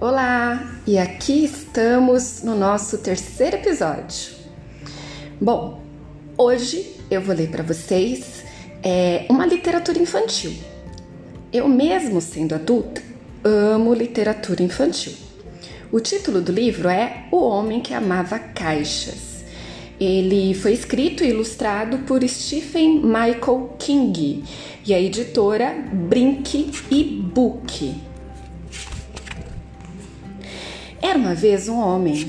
Olá, e aqui estamos no nosso terceiro episódio. Bom, hoje eu vou ler para vocês é, uma literatura infantil. Eu, mesmo sendo adulta, amo literatura infantil. O título do livro é O Homem que Amava Caixas. Ele foi escrito e ilustrado por Stephen Michael King e a editora Brink e Book. Era uma vez um homem.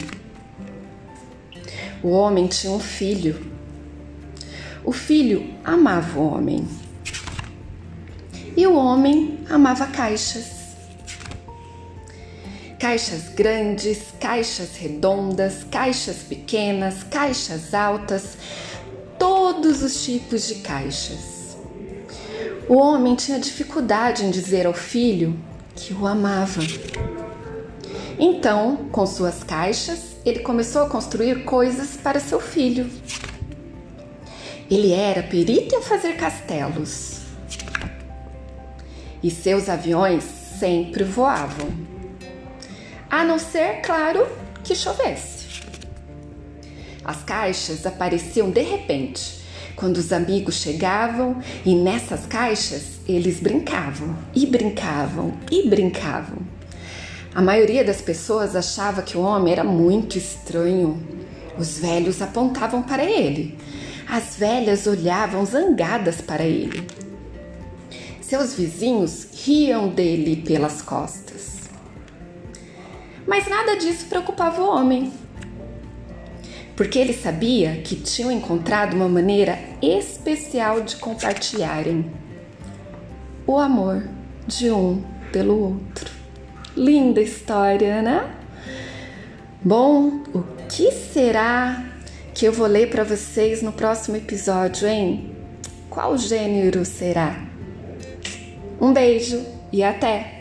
O homem tinha um filho. O filho amava o homem. E o homem amava caixas. Caixas grandes, caixas redondas, caixas pequenas, caixas altas, todos os tipos de caixas. O homem tinha dificuldade em dizer ao filho que o amava. Então, com suas caixas, ele começou a construir coisas para seu filho. Ele era perito em fazer castelos. E seus aviões sempre voavam. A não ser, claro, que chovesse. As caixas apareciam de repente, quando os amigos chegavam e nessas caixas eles brincavam e brincavam e brincavam. A maioria das pessoas achava que o homem era muito estranho. Os velhos apontavam para ele. As velhas olhavam zangadas para ele. Seus vizinhos riam dele pelas costas. Mas nada disso preocupava o homem, porque ele sabia que tinham encontrado uma maneira especial de compartilharem o amor de um pelo outro. Linda história, né? Bom, o que será que eu vou ler para vocês no próximo episódio, hein? Qual gênero será? Um beijo e até!